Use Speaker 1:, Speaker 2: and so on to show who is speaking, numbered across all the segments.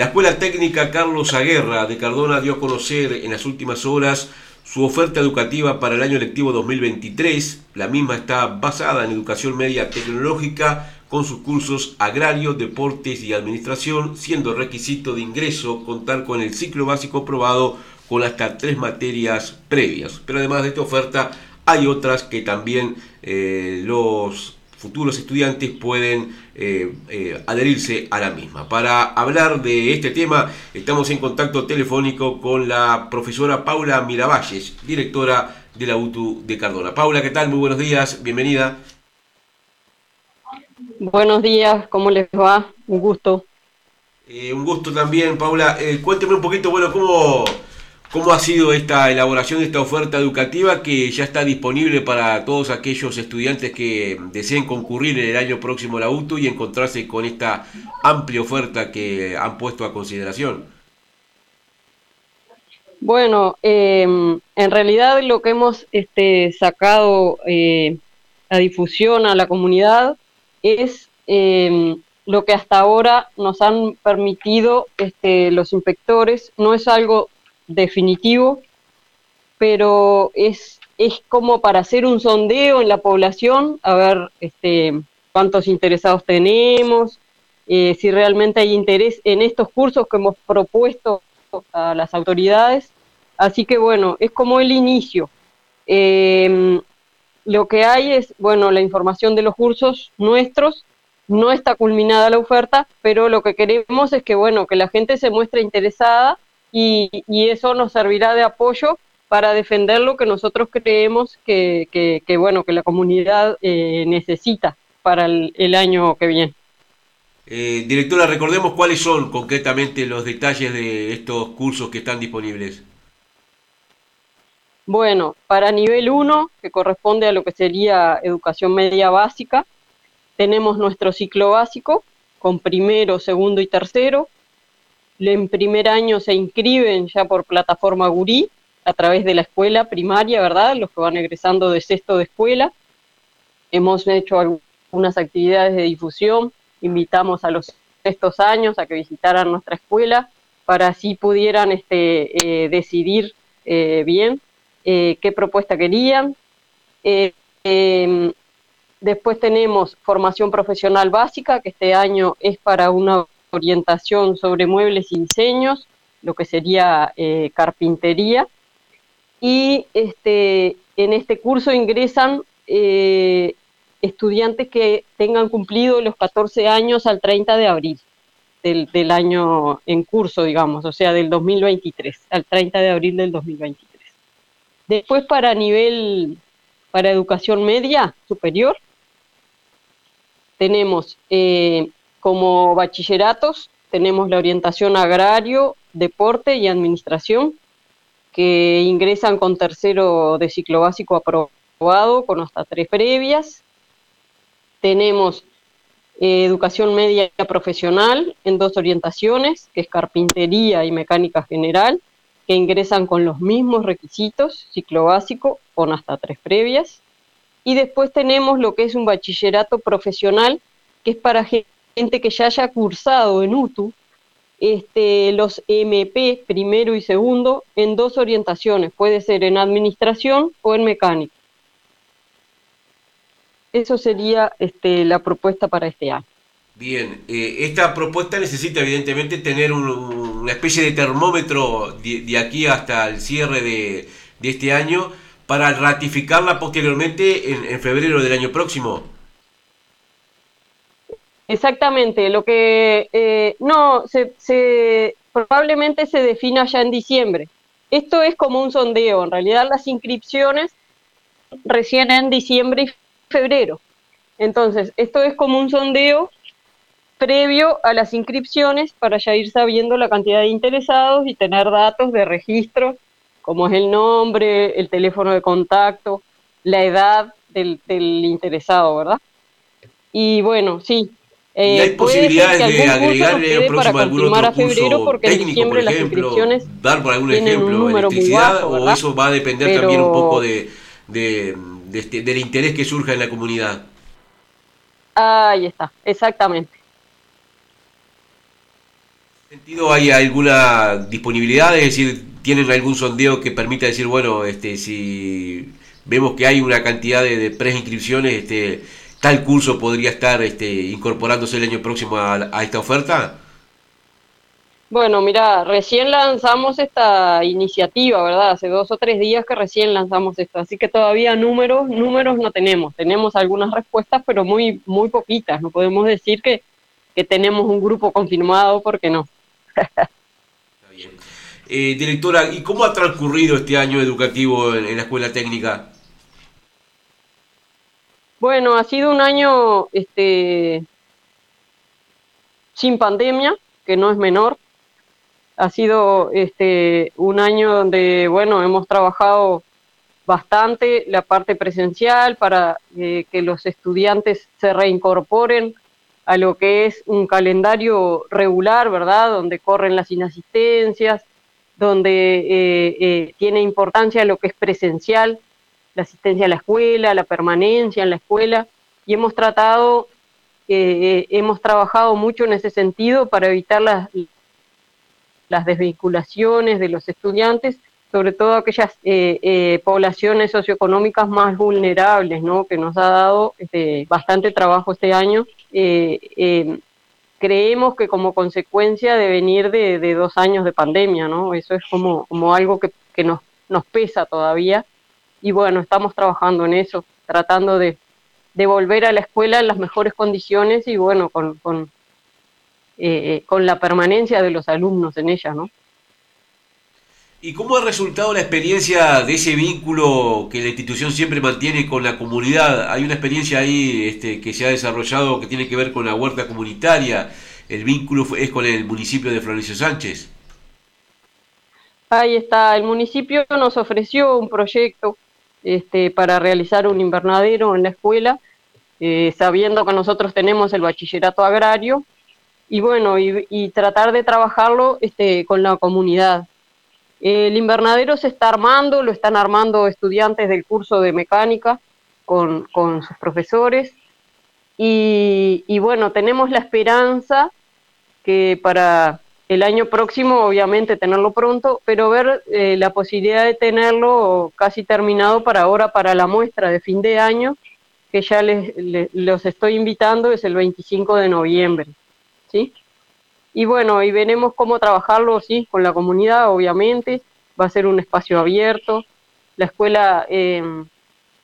Speaker 1: La Escuela Técnica Carlos Aguerra de Cardona dio a conocer en las últimas horas su oferta educativa para el año lectivo 2023. La misma está basada en educación media tecnológica con sus cursos agrario, deportes y administración, siendo requisito de ingreso contar con el ciclo básico aprobado con hasta tres materias previas. Pero además de esta oferta hay otras que también eh, los futuros estudiantes pueden eh, eh, adherirse a la misma. Para hablar de este tema estamos en contacto telefónico con la profesora Paula Miravalles, directora de la UTU de Cardona. Paula, ¿qué tal? Muy buenos días, bienvenida.
Speaker 2: Buenos días, ¿cómo les va? Un gusto.
Speaker 1: Eh, un gusto también, Paula. Cuénteme un poquito, bueno, cómo, cómo ha sido esta elaboración de esta oferta educativa que ya está disponible para todos aquellos estudiantes que deseen concurrir en el año próximo a la UTU y encontrarse con esta amplia oferta que han puesto a consideración.
Speaker 2: Bueno, em, en realidad lo que hemos este, sacado eh, a difusión a la comunidad es em, lo que hasta ahora nos han permitido este, los inspectores. No es algo definitivo, pero es, es como para hacer un sondeo en la población, a ver este, cuántos interesados tenemos, eh, si realmente hay interés en estos cursos que hemos propuesto a las autoridades. Así que bueno, es como el inicio. Em, lo que hay es, bueno, la información de los cursos nuestros, no está culminada la oferta, pero lo que queremos es que, bueno, que la gente se muestre interesada y, eso nos servirá de apoyo para defender lo que nosotros creemos que, que, bueno, que la comunidad eh, necesita para el, año que viene.
Speaker 1: Eh, directora, recordemos cuáles son concretamente los detalles de estos cursos que están disponibles.
Speaker 2: Bueno, para nivel 1, que corresponde a lo que sería educación media básica, tenemos nuestro ciclo básico con primero, segundo y tercero. En primer año se inscriben ya por plataforma Gurí a través de la escuela primaria, ¿verdad? Los que van egresando de sexto de escuela. Hemos hecho algunas actividades de difusión, invitamos a los sextos años a que visitaran nuestra escuela para así pudieran este, eh, decidir eh, bien eh, qué propuesta querían. Em, después tenemos formación profesional básica, que este año es para una orientación sobre muebles y diseños, lo que sería eh, carpintería. Y este, en este curso ingresan estudiantes que tengan cumplido los 14 años al 30 de abril del, del, año en curso, digamos, o sea, del 2023, al 30 de abril del 2023. Después para nivel, para educación media superior, tenemos eh, como bachilleratos, tenemos la orientación agrario, deporte y administración, que ingresan con tercero de ciclo básico aprobado, con hasta tres previas. Tenemos eh, educación media profesional en dos orientaciones, que es carpintería y mecánica general que ingresan con los mismos requisitos, ciclo básico, con hasta tres previas. Y después tenemos lo que es un bachillerato profesional, que es para gente que ya haya cursado en UTU este, los MP primero y segundo en dos orientaciones, puede ser en administración o en mecánica. Eso sería este, la propuesta para este año.
Speaker 1: Bien, eh, esta propuesta necesita evidentemente tener una especie de termómetro de, aquí hasta el cierre de, este año para ratificarla posteriormente en, febrero del año próximo.
Speaker 2: Exactamente, lo que eh, no, se, probablemente se defina ya en diciembre. Esto es como un sondeo, en realidad las inscripciones recién en diciembre y febrero. Entonces, esto es como un sondeo previo a las inscripciones para ya ir sabiendo la cantidad de interesados y tener datos de registro, como es el nombre, el teléfono de contacto, la edad del, interesado, ¿verdad? Y bueno, sí.
Speaker 1: Eh, ¿Y hay posibilidades de agregar el próximo algún otro febrero porque técnico, en por ejemplo, dar por algún ejemplo, electricidad, o eso va a depender también un poco de, de, de este, del interés que surja en la comunidad.
Speaker 2: Ahí está, exactamente.
Speaker 1: sentido hay alguna disponibilidad? Es decir, ¿tienen algún sondeo que permita decir, bueno, este, si vemos que hay una cantidad de, de preinscripciones, este, tal curso podría estar este, incorporándose el año próximo a, esta oferta?
Speaker 2: Bueno, mira, recién lanzamos esta iniciativa, ¿verdad? Hace dos o tres días que recién lanzamos esto, así que todavía números, números no tenemos. Tenemos algunas respuestas, pero muy, muy poquitas. No podemos decir que, que tenemos un grupo confirmado porque no.
Speaker 1: Eh, directora, ¿y cómo ha transcurrido este año educativo en, la escuela técnica?
Speaker 2: Bueno, ha sido un año este, sin pandemia, que no es menor. Ha sido este, un año donde, bueno, hemos trabajado bastante la parte presencial para eh, que los estudiantes se reincorporen a lo que es un calendario regular, ¿verdad? Donde corren las inasistencias, donde eh, eh, tiene importancia lo que es presencial, la asistencia a la escuela, la permanencia en la escuela, y hemos tratado, eh, hemos trabajado mucho en ese sentido para evitar las, las desvinculaciones de los estudiantes, sobre todo aquellas poblaciones socioeconómicas más vulnerables, ¿no? que nos ha dado este, bastante trabajo este año creemos que como consecuencia de venir de, dos años de pandemia, ¿no? Eso es como, como algo que, nos, nos pesa todavía. Y bueno, estamos trabajando en eso, tratando de, volver a la escuela en las mejores condiciones y bueno, con, con, eh, con la permanencia de los alumnos en ella, ¿no?
Speaker 1: ¿Y cómo ha resultado la experiencia de ese vínculo que la institución siempre mantiene con la comunidad? Hay una experiencia ahí este, que se ha desarrollado que tiene que ver con la huerta comunitaria. El vínculo es con el municipio de Florencio Sánchez.
Speaker 2: Ahí está, el municipio nos ofreció un proyecto este, para realizar un invernadero en la escuela, eh, sabiendo que nosotros tenemos el bachillerato agrario, y bueno, y, tratar de trabajarlo este, con la comunidad el invernadero se está armando, lo están armando estudiantes del curso de mecánica con, sus profesores. Y, bueno, tenemos la esperanza que para el año próximo, obviamente, tenerlo pronto, pero ver eh, la posibilidad de tenerlo casi terminado para ahora, para la muestra de fin de año, que ya les, los estoy invitando, es el 25 de noviembre. ¿sí? Y bueno, y veremos cómo trabajarlo, sí, con la comunidad, obviamente. Va a ser un espacio abierto. La escuela em,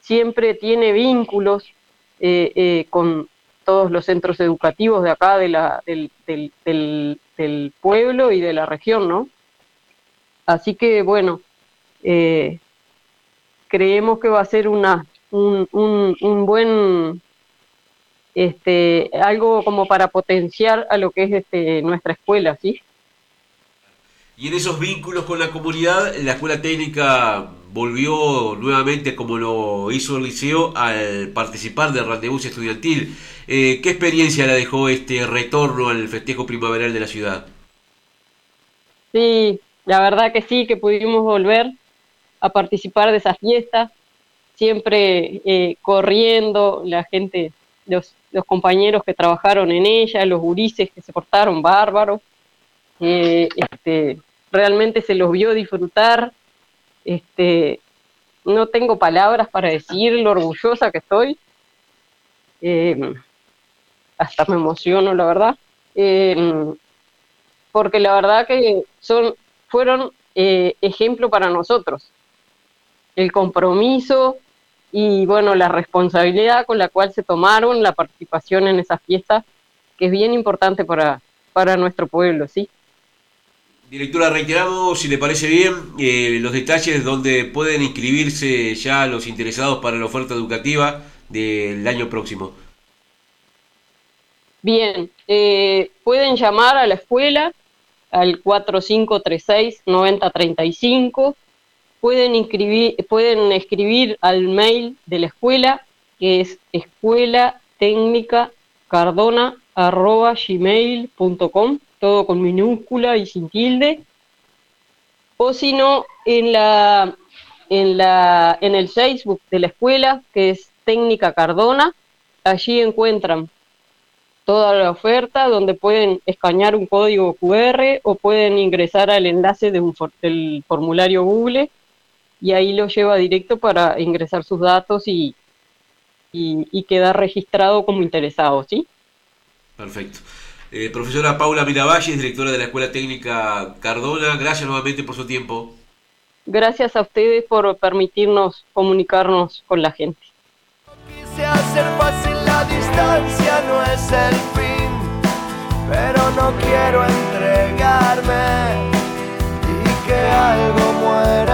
Speaker 2: siempre tiene vínculos eh, eh, con todos los centros educativos de acá, de la, del, del, pueblo y de la región, ¿no? Así que, bueno, eh, creemos que va a ser una, un, un, un buen este, algo como para potenciar a lo que es este, nuestra escuela, ¿sí?
Speaker 1: Y en esos vínculos con la comunidad, la escuela técnica volvió nuevamente, como lo hizo el liceo, al participar del rendezvous estudiantil. Eh, ¿Qué experiencia le dejó este retorno al festejo primaveral de la ciudad?
Speaker 2: Sí, la verdad que sí, que pudimos volver a participar de esa fiesta, siempre eh, corriendo, la gente los, los compañeros que trabajaron en ella, los gurises que se portaron bárbaros, este, realmente se los vio disfrutar, este, no tengo palabras para decir lo orgullosa que estoy, em, hasta me emociono, la verdad, em, porque la verdad que son, fueron eh, ejemplo para nosotros. El compromiso, y bueno, la responsabilidad con la cual se tomaron la participación en esa fiesta, que es bien importante para, para nuestro pueblo, ¿sí?
Speaker 1: Directora, reiteramos, si le parece bien, eh, los detalles donde pueden inscribirse ya los interesados para la oferta educativa del año próximo.
Speaker 2: Bien, eh, pueden llamar a la escuela al 4536-9035 pueden, pueden escribir al mail de la escuela, que es escuela técnica cardona todo con minúscula y sin tilde. O si no, en, la, en, la, en el Facebook de la escuela, que es Técnica Cardona, allí encuentran toda la oferta, donde pueden escanear un código QR o pueden ingresar al enlace de un del formulario Google y ahí lo lleva directo para ingresar sus datos y, y, quedar registrado como interesado, ¿sí?
Speaker 1: Perfecto. Eh, profesora Paula Miravalle, directora de la Escuela Técnica Cardona, gracias nuevamente por su tiempo.
Speaker 2: Gracias a ustedes por permitirnos comunicarnos con la gente.
Speaker 3: Quise hacer fácil la distancia, no es el fin, pero no quiero entregarme y que algo muera.